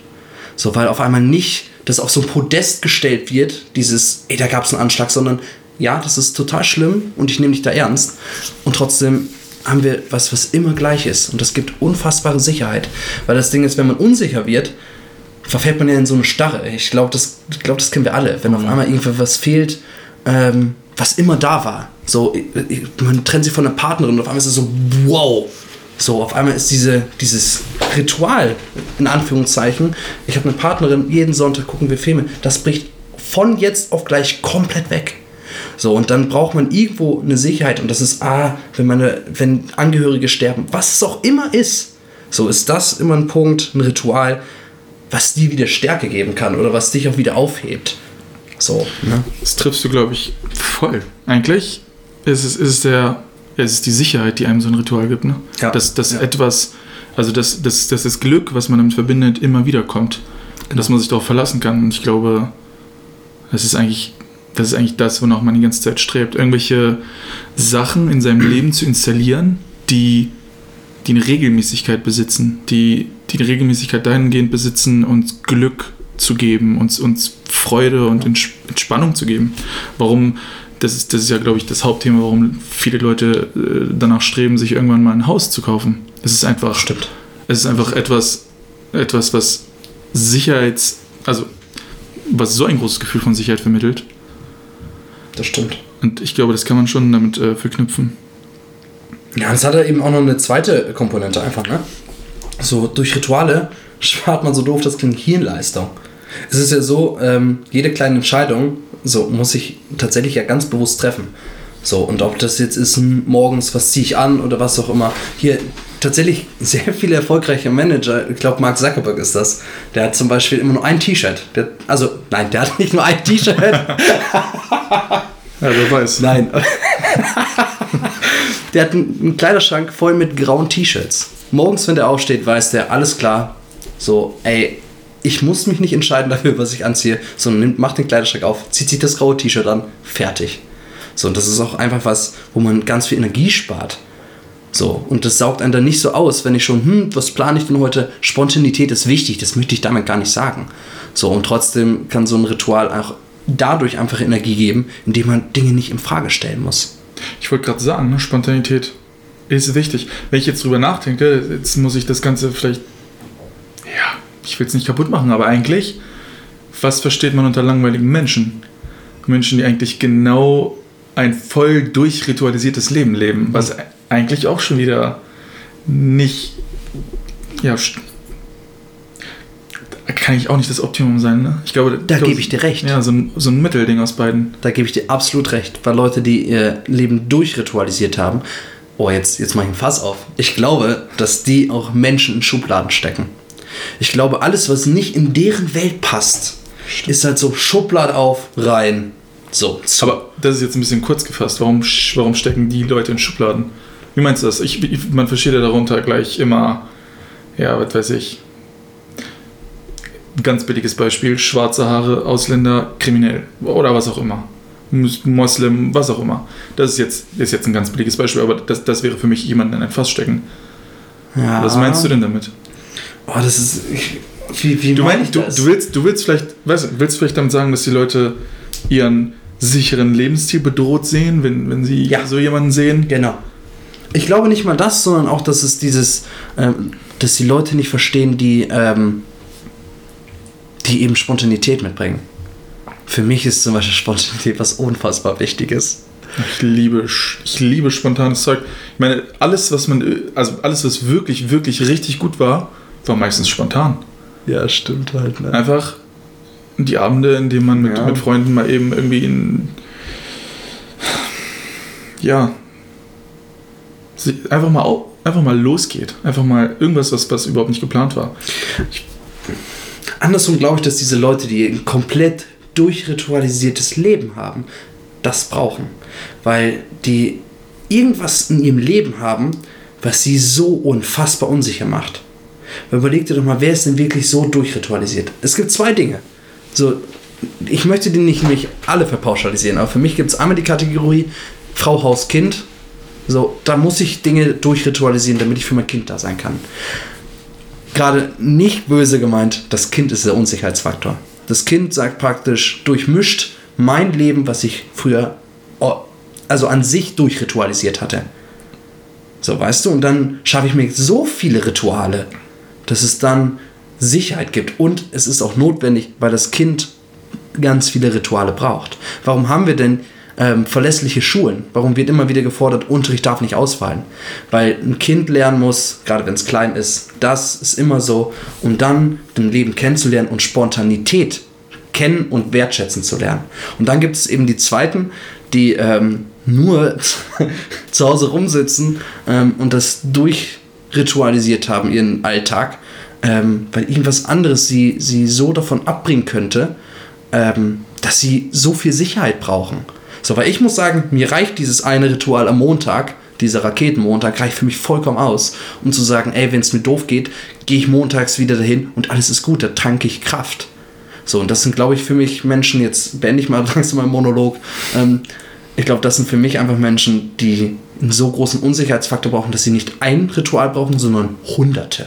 So, weil auf einmal nicht das auf so ein Podest gestellt wird, dieses, ey, da gab's einen Anschlag, sondern ja, das ist total schlimm und ich nehme dich da ernst. Und trotzdem haben wir was, was immer gleich ist. Und das gibt unfassbare Sicherheit. Weil das Ding ist, wenn man unsicher wird, verfällt man ja in so eine Starre. Ich glaube, das, glaub, das kennen wir alle. Wenn auf einmal irgendwas fehlt, ähm, was immer da war. So, man trennt sich von der Partnerin und auf einmal ist es so, wow. So, auf einmal ist diese, dieses Ritual, in Anführungszeichen, ich habe eine Partnerin, jeden Sonntag gucken wir Filme, das bricht von jetzt auf gleich komplett weg. So, und dann braucht man irgendwo eine Sicherheit und das ist, ah, wenn, meine, wenn Angehörige sterben, was es auch immer ist, so ist das immer ein Punkt, ein Ritual, was dir wieder Stärke geben kann oder was dich auch wieder aufhebt. So, ne? Das triffst du, glaube ich, voll. Eigentlich ist es, ist der, es ist die Sicherheit, die einem so ein Ritual gibt, ne? Ja. Dass, dass ja. etwas, also dass, dass, dass das Glück, was man damit verbindet, immer wieder kommt. Genau. Dass man sich darauf verlassen kann. Und ich glaube, das ist eigentlich das ist eigentlich das, wonach man die ganze Zeit strebt. Irgendwelche Sachen in seinem Leben zu installieren, die, die eine Regelmäßigkeit besitzen, die, die eine Regelmäßigkeit dahingehend besitzen, uns Glück zu geben, uns, uns Freude und Entspannung zu geben. Warum, das ist, das ist ja, glaube ich, das Hauptthema, warum viele Leute äh, danach streben, sich irgendwann mal ein Haus zu kaufen. Es ist einfach, Stimmt. es ist einfach etwas, etwas, was Sicherheits, also was so ein großes Gefühl von Sicherheit vermittelt das stimmt. Und ich glaube, das kann man schon damit äh, verknüpfen. Ja, es hat ja eben auch noch eine zweite Komponente einfach, ne? So durch Rituale spart man so doof, das klingt Hirnleistung. Es ist ja so, ähm, jede kleine Entscheidung so muss ich tatsächlich ja ganz bewusst treffen. So, und ob das jetzt ist, morgens, was ziehe ich an oder was auch immer. Hier tatsächlich sehr viele erfolgreiche Manager, ich glaube Mark Zuckerberg ist das, der hat zum Beispiel immer nur ein T-Shirt. Also, nein, der hat nicht nur ein T-Shirt. Ja, wer weiß. Nein. der hat einen, Kleiderschrank voll mit grauen T-Shirts. Morgens, wenn der aufsteht, weiß der, alles klar. So, ey, ich muss mich nicht entscheiden dafür, was ich anziehe, sondern nimmt, macht den Kleiderschrank auf, zieht sich das graue T-Shirt an, fertig. So, und das ist auch einfach was, wo man ganz viel Energie spart. So, und das saugt einen dann nicht so aus, wenn ich schon, hm, was plane ich denn heute? Spontanität ist wichtig, das möchte ich damit gar nicht sagen. So, und trotzdem kann so ein Ritual auch dadurch einfach Energie geben, indem man Dinge nicht in Frage stellen muss. Ich wollte gerade sagen, ne, Spontanität ist wichtig. Wenn ich jetzt drüber nachdenke, jetzt muss ich das Ganze vielleicht, ja, ich will es nicht kaputt machen, aber eigentlich, was versteht man unter langweiligen Menschen? Menschen, die eigentlich genau ein voll durchritualisiertes Leben leben, was eigentlich auch schon wieder nicht, ja, kann ich auch nicht das Optimum sein, ne? Ich glaube, Da gebe ich dir recht. Ja, so ein, so ein Mittelding aus beiden. Da gebe ich dir absolut recht, weil Leute, die ihr Leben durchritualisiert haben, oh, jetzt, jetzt mache ich ein Fass auf. Ich glaube, dass die auch Menschen in Schubladen stecken. Ich glaube, alles, was nicht in deren Welt passt, ist halt so Schublade auf, rein. So. Aber das ist jetzt ein bisschen kurz gefasst. Warum, warum stecken die Leute in Schubladen? Wie meinst du das? Ich, ich, man versteht ja darunter gleich immer, ja, was weiß ich. Ganz billiges Beispiel: schwarze Haare, Ausländer, kriminell oder was auch immer. Moslem, was auch immer. Das ist jetzt, ist jetzt ein ganz billiges Beispiel, aber das, das wäre für mich jemanden in ein Fass stecken. ja. Was meinst du denn damit? Oh, das ist. Ich, wie, wie Du, meinst, du, du, willst, du willst vielleicht, weißt du, willst vielleicht damit sagen, dass die Leute ihren sicheren Lebensstil bedroht sehen, wenn, wenn sie Ja. so jemanden sehen? Genau. Ich glaube nicht mal das, sondern auch, dass es dieses, ähm, dass die Leute nicht verstehen, die, ähm, die eben Spontanität mitbringen. Für mich ist zum Beispiel Spontanität was unfassbar Wichtiges. Ich liebe, ich liebe spontanes Zeug. Ich meine, alles, was man, also alles, was wirklich, wirklich richtig gut war, war meistens spontan. Ja, stimmt halt. Ne? Einfach die Abende, in denen man mit, Ja. mit Freunden mal eben irgendwie in. Ja. Einfach mal, einfach mal losgeht. Einfach mal irgendwas, was, was überhaupt nicht geplant war. Andersrum glaube ich, dass diese Leute, die ein komplett durchritualisiertes Leben haben, das brauchen. Weil die irgendwas in ihrem Leben haben, was sie so unfassbar unsicher macht. Überleg dir doch mal, wer ist denn wirklich so durchritualisiert? Es gibt zwei Dinge. So, ich möchte die nicht, nicht alle verpauschalisieren, aber für mich gibt es einmal die Kategorie Frau, Haus, Kind. So, da muss ich Dinge durchritualisieren, damit ich für mein Kind da sein kann gerade nicht böse gemeint, das Kind ist der Unsicherheitsfaktor. Das Kind sagt praktisch, durchmischt mein Leben, was ich früher, oh, also an sich durchritualisiert hatte. So, weißt du, und dann schaffe ich mir so viele Rituale, dass es dann Sicherheit gibt. Und es ist auch notwendig, weil das Kind ganz viele Rituale braucht. Warum haben wir denn ähm, verlässliche Schulen? Warum wird immer wieder gefordert, Unterricht darf nicht ausfallen? Weil ein Kind lernen muss, gerade wenn es klein ist, das ist immer so, um dann ein Leben kennenzulernen und Spontanität kennen und wertschätzen zu lernen. Und dann gibt es eben die Zweiten, die ähm, nur zu Hause rumsitzen ähm, und das durchritualisiert haben, ihren Alltag, ähm, weil irgendwas anderes sie, sie so davon abbringen könnte, ähm, dass sie so viel Sicherheit brauchen. So, weil ich muss sagen, mir reicht dieses eine Ritual am Montag, dieser Raketenmontag, reicht für mich vollkommen aus, um zu sagen, ey, wenn es mir doof geht, gehe ich montags wieder dahin und alles ist gut, da tanke ich Kraft. So, und das sind, glaube ich, für mich Menschen, jetzt beende ich mal langsam meinen Monolog, ähm, ich glaube, das sind für mich einfach Menschen, die einen so großen Unsicherheitsfaktor brauchen, dass sie nicht ein Ritual brauchen, sondern hunderte.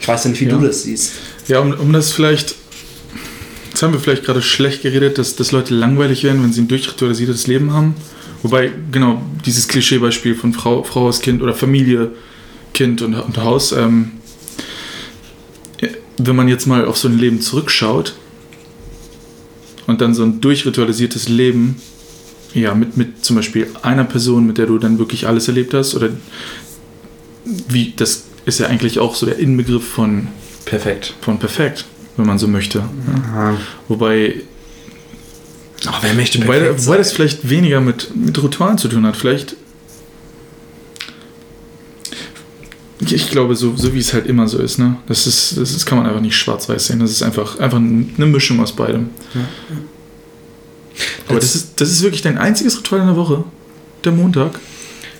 Ich weiß ja nicht, wie Ja. du das siehst. Ja, um, um das vielleicht. Jetzt haben wir vielleicht gerade schlecht geredet, dass, dass Leute langweilig werden, wenn sie ein durchritualisiertes Leben haben. Wobei, genau, dieses Klischeebeispiel von Frau, Frau als Kind oder Familie, Kind und, und Haus, ähm, wenn man jetzt mal auf so ein Leben zurückschaut und dann so ein durchritualisiertes Leben, ja, mit, mit zum Beispiel einer Person, mit der du dann wirklich alles erlebt hast, oder wie, das ist ja eigentlich auch so der Inbegriff von Perfekt. von perfekt, wenn man so möchte. Ja. Wobei, Aber wer möchte wobei, wobei das vielleicht weniger mit, mit Ritualen zu tun hat. Vielleicht. Ich, glaube, so, so wie es halt immer so ist, ne? Das ist, das ist, kann man einfach nicht schwarz-weiß sehen. Das ist einfach, einfach eine Mischung aus beidem. Aber das ist, das ist wirklich dein einziges Ritual in der Woche. Der Montag.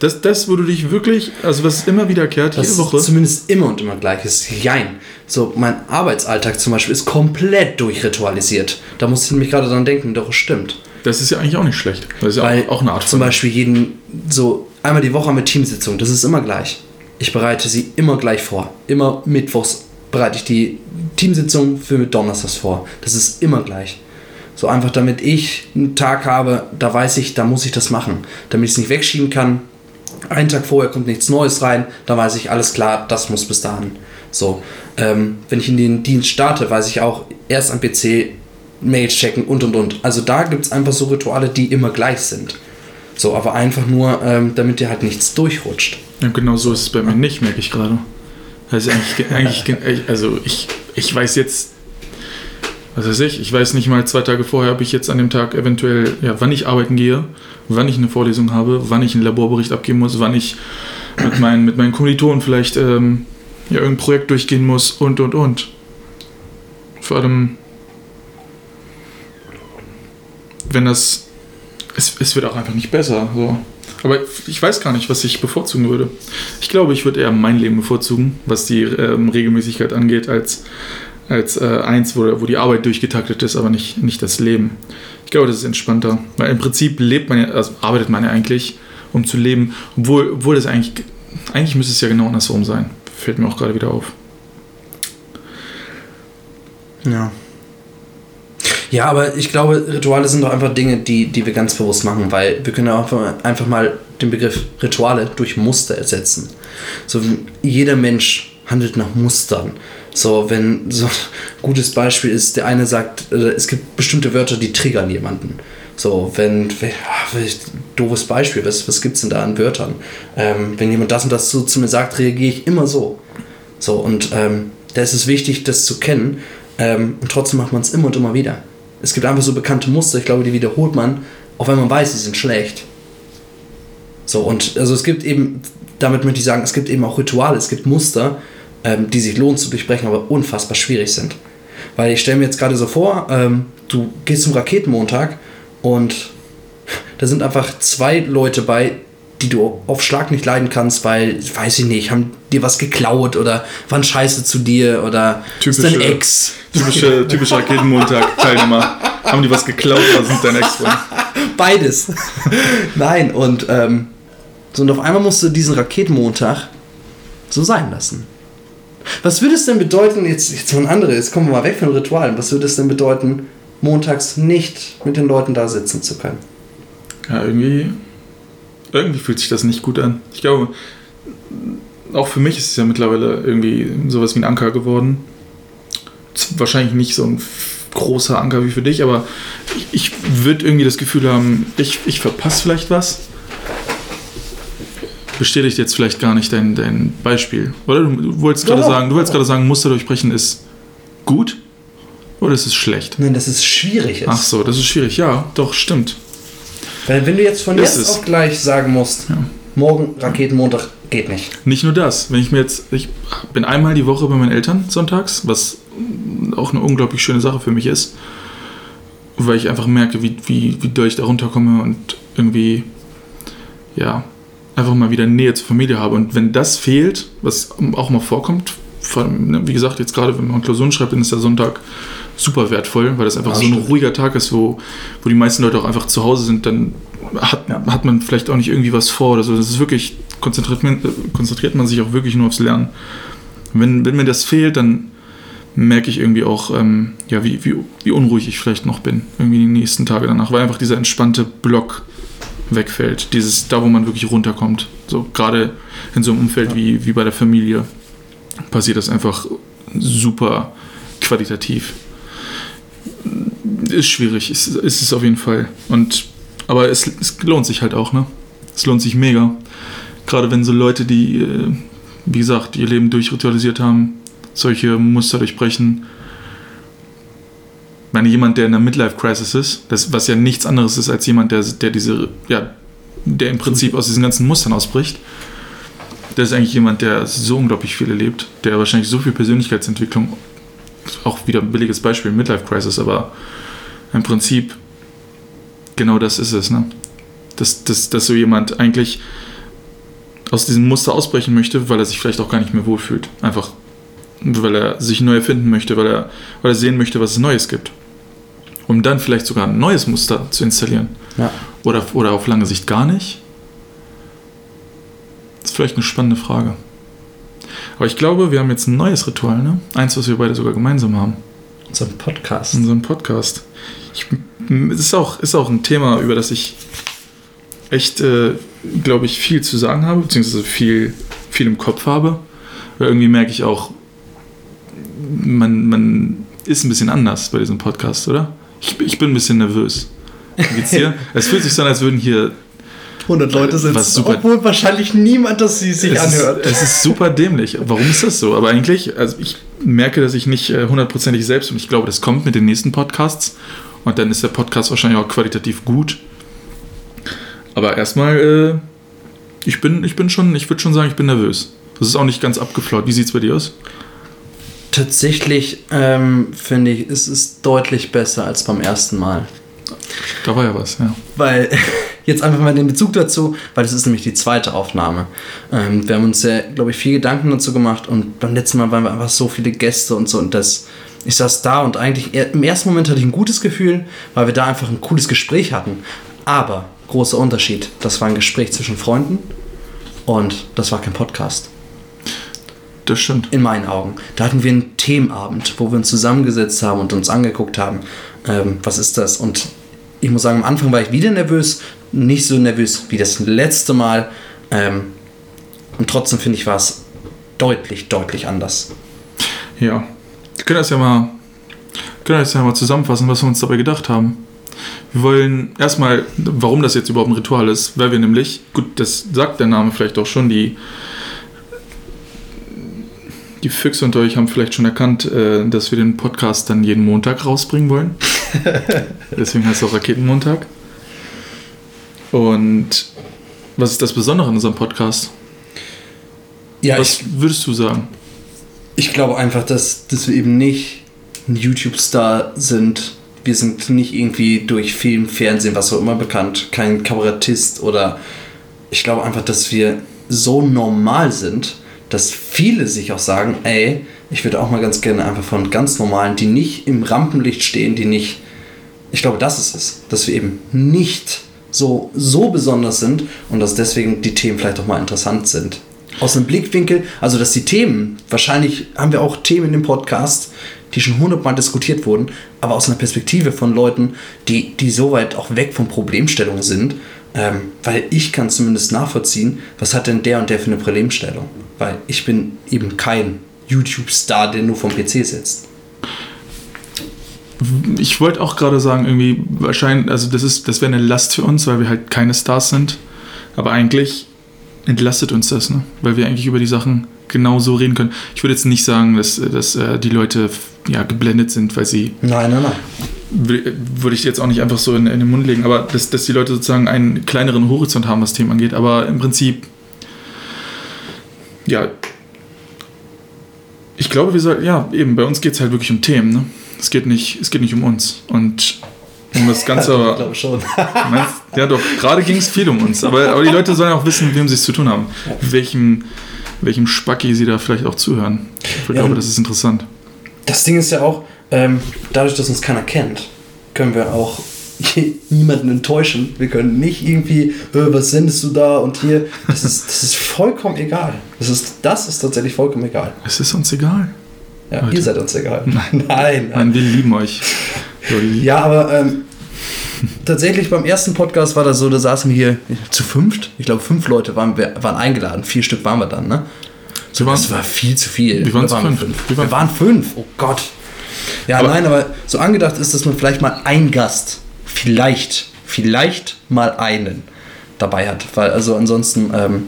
Das, das, wo du dich wirklich, also was immer wiederkehrt, Das jede Woche. ist zumindest immer und immer gleich ist. Jein. So, mein Arbeitsalltag zum Beispiel ist komplett durchritualisiert. Da musste ich nämlich gerade dran denken, doch es stimmt. Das ist ja eigentlich auch nicht schlecht. Das ist ja Weil auch, auch eine Art zum. Beispiel jeden, so einmal die Woche haben wir Teamsitzung, das ist immer gleich. Ich bereite sie immer gleich vor. Immer mittwochs bereite ich die Teamsitzung für Donnerstags vor. Das ist immer gleich. So einfach, damit ich einen Tag habe, da weiß ich, da muss ich das machen. Damit ich es nicht wegschieben kann. Einen Tag vorher kommt nichts Neues rein, da weiß ich, alles klar, das muss bis dahin. So, ähm, wenn ich in den Dienst starte, weiß ich auch, erst am PC Mails checken und und und. Also da gibt es einfach so Rituale, die immer gleich sind. So, aber einfach nur, ähm, damit dir halt nichts durchrutscht. Ja, genau so ist es bei mir nicht, merke ich gerade. Also eigentlich, eigentlich also ich, ich weiß jetzt, was weiß ich, ich weiß nicht mal zwei Tage vorher, ob ich jetzt an dem Tag eventuell, ja, wann ich arbeiten gehe, wann ich eine Vorlesung habe, wann ich einen Laborbericht abgeben muss, wann ich mit meinen, mit meinen Kommilitonen vielleicht ähm, ja, irgendein Projekt durchgehen muss und und und. Vor allem, wenn das, es, es wird auch einfach nicht besser. So. Aber ich weiß gar nicht, was ich bevorzugen würde. Ich glaube, ich würde eher mein Leben bevorzugen, was die ähm, Regelmäßigkeit angeht, als, als äh, eins, wo, wo die Arbeit durchgetaktet ist, aber nicht, nicht das Leben. Ich glaube, das ist entspannter. Weil im Prinzip lebt man ja, also arbeitet man ja eigentlich, um zu leben, obwohl, obwohl das eigentlich, eigentlich müsste es ja genau andersrum sein. Fällt mir auch gerade wieder auf. Ja. Ja, aber ich glaube, Rituale sind doch einfach Dinge, die, die wir ganz bewusst machen, weil wir können ja einfach, einfach mal den Begriff Rituale durch Muster ersetzen. So, jeder Mensch handelt nach Mustern. So, wenn so ein gutes Beispiel ist, der eine sagt, äh, es gibt bestimmte Wörter, die triggern jemanden. So, wenn, ach, doofes Beispiel, was, was gibt es denn da an Wörtern? Ähm, wenn jemand das und das so zu mir sagt, reagiere ich immer so. So, und ähm, da ist es wichtig, das zu kennen. Ähm, und trotzdem macht man es immer und immer wieder. Es gibt einfach so bekannte Muster, ich glaube, die wiederholt man, auch wenn man weiß, sie sind schlecht. So, und also es gibt eben, damit möchte ich sagen, es gibt eben auch Rituale, es gibt Muster, ähm, die sich lohnen zu durchbrechen, aber unfassbar schwierig sind. Weil ich stelle mir jetzt gerade so vor, ähm, du gehst zum Raketenmontag und da sind einfach zwei Leute bei, die du auf Schlag nicht leiden kannst, weil, weiß ich nicht, haben dir was geklaut oder waren scheiße zu dir oder ist dein Typische- Ex. Typische, typische Raketenmontag-Teilnehmer. Haben die was geklaut oder sind dein Ex-Freund? Beides. Nein, und, ähm, so, und auf einmal musst du diesen Raketenmontag so sein lassen. Was würde es denn bedeuten, jetzt, jetzt mal ein anderes, jetzt kommen wir mal weg von Ritualen, was würde es denn bedeuten, montags nicht mit den Leuten da sitzen zu können? Ja, irgendwie, irgendwie fühlt sich das nicht gut an. Ich glaube, auch für mich ist es ja mittlerweile irgendwie sowas wie ein Anker geworden. Wahrscheinlich nicht so ein großer Anker wie für dich, aber ich, ich würde irgendwie das Gefühl haben, ich, ich verpasse vielleicht was. Bestätigt jetzt vielleicht gar nicht dein, dein Beispiel. Oder du, du wolltest gerade sagen, du wolltest gerade sagen, Muster durchbrechen ist gut oder ist es schlecht? Nein, dass es schwierig ist. Ach so, das ist schwierig. Ja, doch, stimmt. Weil wenn du jetzt von Ist jetzt es. auf gleich sagen musst, Ja. morgen Raketenmontag geht nicht. Nicht nur das, wenn ich mir jetzt, ich bin einmal die Woche bei meinen Eltern sonntags, was auch eine unglaublich schöne Sache für mich ist, weil ich einfach merke, wie, wie, wie doll ich da runterkomme und irgendwie, ja, einfach mal wieder Nähe zur Familie habe. Und wenn das fehlt, was auch mal vorkommt, vor allem, ne, wie gesagt, jetzt gerade wenn man Klausuren schreibt, dann ist der Sonntag super wertvoll, weil das einfach Ja, so ein stimmt. ruhiger Tag ist, wo, wo die meisten Leute auch einfach zu Hause sind, dann hat, Ja. hat man vielleicht auch nicht irgendwie was vor oder so. Das ist wirklich, konzentriert man, konzentriert man sich auch wirklich nur aufs Lernen. Wenn, wenn mir das fehlt, dann merke ich irgendwie auch, ähm, ja, wie, wie, wie unruhig ich vielleicht noch bin, irgendwie die nächsten Tage danach, weil einfach dieser entspannte Block wegfällt. Dieses, da wo man wirklich runterkommt. So gerade in so einem Umfeld wie, wie bei der Familie passiert das einfach super qualitativ. Ist schwierig, ist, ist es auf jeden Fall. Und, aber es, es lohnt sich halt auch, ne? Es lohnt sich mega. Gerade wenn so Leute, die, äh, wie gesagt, ihr Leben durchritualisiert haben, solche Muster durchbrechen. Meine, jemand, der in einer Midlife-Crisis ist, das, was ja nichts anderes ist als jemand, der, der diese, ja, der im Prinzip aus diesen ganzen Mustern ausbricht, der ist eigentlich jemand, der so unglaublich viel erlebt, der wahrscheinlich so viel genau das ist es, ne? Dass, dass, dass so jemand eigentlich aus diesem Muster ausbrechen möchte, weil er sich vielleicht auch gar nicht mehr wohlfühlt. Einfach, weil er sich neu erfinden möchte, weil er, weil er sehen möchte, was es Neues gibt. Um dann vielleicht sogar ein neues Muster zu installieren. Ja. Oder, oder auf lange Sicht gar nicht. Das ist vielleicht eine spannende Frage. Aber ich glaube, wir haben jetzt ein neues Ritual, ne? Eins, was wir beide sogar gemeinsam haben. Ein Podcast. Einem Podcast. Ich, es ist auch, ist auch ein Thema, über das ich echt, äh, glaube ich, viel zu sagen habe, beziehungsweise viel, viel im Kopf habe. Weil irgendwie merke ich auch, man, man ist ein bisschen anders bei diesem Podcast, oder? Ich, ich bin ein bisschen nervös. Wie geht's dir? es fühlt sich so an, als würden hier 100 Leute sitzen, Was super- obwohl wahrscheinlich niemand das sie sich es anhört. Ist, es ist super dämlich. Warum ist das so? Aber eigentlich, also ich merke, dass ich nicht äh, hundertprozentig selbst und ich glaube, das kommt mit den nächsten Podcasts und dann ist der Podcast wahrscheinlich auch qualitativ gut. Aber erstmal, äh, ich bin, ich bin schon, ich würde schon sagen, ich bin nervös. Das ist auch nicht ganz abgeflaut. Wie sieht's bei dir aus? Tatsächlich ähm, finde ich, es ist deutlich besser als beim ersten Mal. Da war ja was, ja. Weil, jetzt einfach mal den Bezug dazu, weil das ist nämlich die zweite Aufnahme. Ähm, wir haben uns ja, glaube ich, viel Gedanken dazu gemacht und beim letzten Mal waren wir einfach so viele Gäste und so und das. Ich saß da und eigentlich im ersten Moment hatte ich ein gutes Gefühl, weil wir da einfach ein cooles Gespräch hatten. Aber großer Unterschied, das war ein Gespräch zwischen Freunden und das war kein Podcast. Das stimmt. In meinen Augen. Da hatten wir einen Themenabend, wo wir uns zusammengesetzt haben und uns angeguckt haben, ähm, was ist das? Und ich muss sagen, am Anfang war ich wieder nervös, nicht so nervös wie das letzte Mal. Ähm, und trotzdem finde ich, war es deutlich, deutlich anders. Ja. Wir können das ja mal, können das ja mal zusammenfassen, was wir uns dabei gedacht haben. Wir wollen erstmal, warum das jetzt überhaupt ein Ritual ist, weil wir nämlich, gut, das sagt der Name vielleicht auch schon, die, die Füchse unter euch haben vielleicht schon erkannt, äh, dass wir den Podcast dann jeden Montag rausbringen wollen. Deswegen heißt es auch Raketenmontag. Und was ist das Besondere an unserem Podcast? Ja, Was würdest du sagen? Ich glaube einfach, dass, dass wir eben nicht ein YouTube-Star sind. Wir sind nicht irgendwie durch Film, Fernsehen, was auch immer bekannt, kein Kabarettist oder ich glaube einfach, dass wir so normal sind, dass viele sich auch sagen, ey, ich würde auch mal ganz gerne einfach von ganz normalen, die nicht im Rampenlicht stehen, die nicht, ich glaube, das ist es, dass wir eben nicht so, so besonders sind und dass deswegen die Themen vielleicht auch mal interessant sind. Aus einem Blickwinkel, also dass die Themen, wahrscheinlich haben wir auch Themen in dem Podcast, die schon hundertmal diskutiert wurden, aber aus einer Perspektive von Leuten, die, die so weit auch weg von Problemstellungen sind, ähm, weil ich kann zumindest nachvollziehen, was hat denn der und der für eine Problemstellung? Weil ich bin eben kein YouTube-Star, der nur vom PC sitzt. Ich wollte auch gerade sagen, irgendwie wahrscheinlich, also das ist, das wäre eine Last für uns, weil wir halt keine Stars sind. Aber eigentlich entlastet uns das, ne? Weil wir eigentlich über die Sachen genau so reden können. Ich würde jetzt nicht sagen, dass, dass äh, die Leute ja, geblendet sind, weil sie, Nein, nein, nein. Wür- würde ich jetzt auch nicht einfach so in, in den Mund legen, aber dass, dass die Leute sozusagen einen kleineren Horizont haben, was Themen angeht. Aber im Prinzip, ja, ich glaube, wir sollten, ja, eben, bei uns geht es halt wirklich um Themen, ne? Es geht nicht, es geht nicht um uns. Und um das Ganze ich aber. glaube schon. Meinst, ja, doch, gerade ging es viel um uns. Aber, aber die Leute sollen auch wissen, mit wem sie es zu tun haben. Welchem, welchem Spacki sie da vielleicht auch zuhören. Ich Ja. glaube, das ist interessant. Das Ding ist ja auch, ähm, dadurch, dass uns keiner kennt, können wir auch niemanden enttäuschen. Wir können nicht irgendwie, was sendest du da und hier. Das ist, das ist vollkommen egal. Das ist, das ist tatsächlich vollkommen egal. Es ist uns egal. Ja, Leute. ihr seid uns egal. Nein, nein. Nein, wir lieben euch. Wir lieben- Ja, aber ähm, tatsächlich beim ersten Podcast war das so, da saßen wir hier zu fünft. Ich glaube, fünf Leute waren, wir, waren eingeladen. Vier Stück waren wir dann, ne? Wir waren, Das war viel zu viel. Wir waren Da zu fünf. Wir Wir waren- waren, fünf. Oh Gott. Ja, Aber- nein, aber so angedacht ist, dass man vielleicht mal einen Gast, vielleicht, vielleicht mal einen dabei hat. Weil also ansonsten, ähm,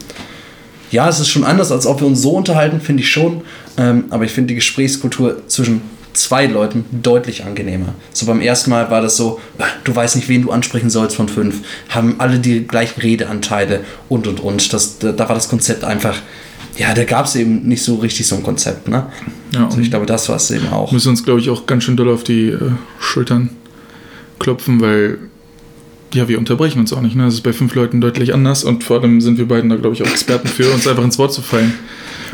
ja, es ist schon anders, als ob wir uns so unterhalten, finde ich schon. Ähm, aber ich finde die Gesprächskultur zwischen zwei Leuten deutlich angenehmer. So beim ersten Mal war das so, du weißt nicht, wen du ansprechen sollst von fünf, haben alle die gleichen Redeanteile und und und. Das, da, da war das Konzept einfach, ja, da gab es eben nicht so richtig so ein Konzept. Ne? Ja, Also ich glaube, das war es eben auch. müssen uns, glaube ich, auch ganz schön doll auf die äh, Schultern klopfen, weil ja, wir unterbrechen uns auch nicht. Ne? Das ist bei fünf Leuten deutlich anders und vor allem sind wir beiden da, glaube ich, auch Experten für, uns einfach ins Wort zu fallen.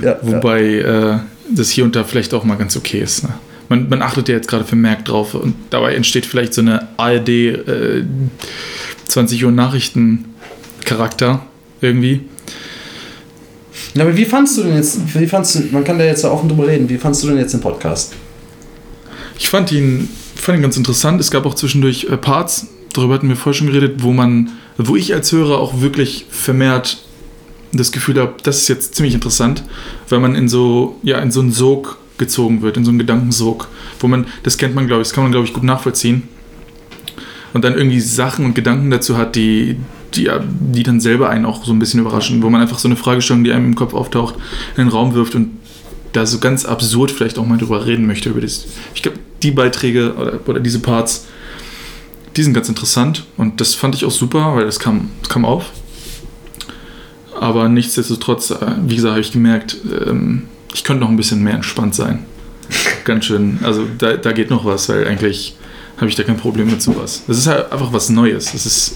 Ja, Wobei äh, das hier und da vielleicht auch mal ganz okay ist. Ne? Man, man achtet ja jetzt gerade vermerkt drauf und dabei entsteht vielleicht so eine ARD äh, 20 Uhr Nachrichten Charakter irgendwie. Aber wie fandst du denn jetzt, wie fandst du, man kann da jetzt ja offen drüber reden, wie fandst du denn jetzt den Podcast? Ich fand ihn, fand ihn ganz interessant. Es gab auch zwischendurch äh, Parts, darüber hatten wir vorher schon geredet, wo man, wo ich als Hörer auch wirklich vermehrt das Gefühl habe, das ist jetzt ziemlich interessant, weil man in so, ja, in so einen Sog gezogen wird, in so einen Gedankensog, wo man, das kennt man, glaube ich, das kann man, glaube ich, gut nachvollziehen. Und dann irgendwie Sachen und Gedanken dazu hat, die, die, die dann selber einen auch so ein bisschen überraschen, wo man einfach so eine Fragestellung, die einem im Kopf auftaucht, in den Raum wirft und da so ganz absurd vielleicht auch mal drüber reden möchte. Über das. Ich glaube, die Beiträge oder, oder diese Parts, die sind ganz interessant und das fand ich auch super, weil das kam, das kam auf. Aber nichtsdestotrotz, äh, wie gesagt, habe ich gemerkt, ähm, ich könnte noch ein bisschen mehr entspannt sein. Ganz schön. Also da, da geht noch was, weil eigentlich habe ich da kein Problem mit sowas. Das ist halt einfach was Neues. Das ist.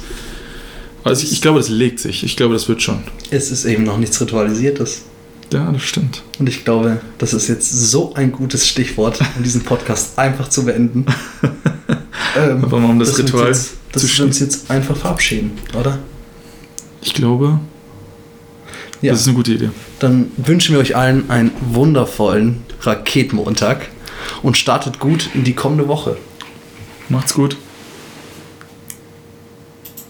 Also ich, ich glaube, das legt sich. Ich glaube, das wird schon. Es ist eben noch nichts Ritualisiertes. Ja, das stimmt. Und ich glaube, das ist jetzt so ein gutes Stichwort, um diesen Podcast einfach zu beenden. ähm, Aber mal um das dass uns Ritual jetzt, dass zu wir uns jetzt einfach verabschieden, oder? Ich glaube, Ja. das ist eine gute Idee. Dann wünschen wir euch allen einen wundervollen Raketenmontag und startet gut in die kommende Woche. Macht's gut.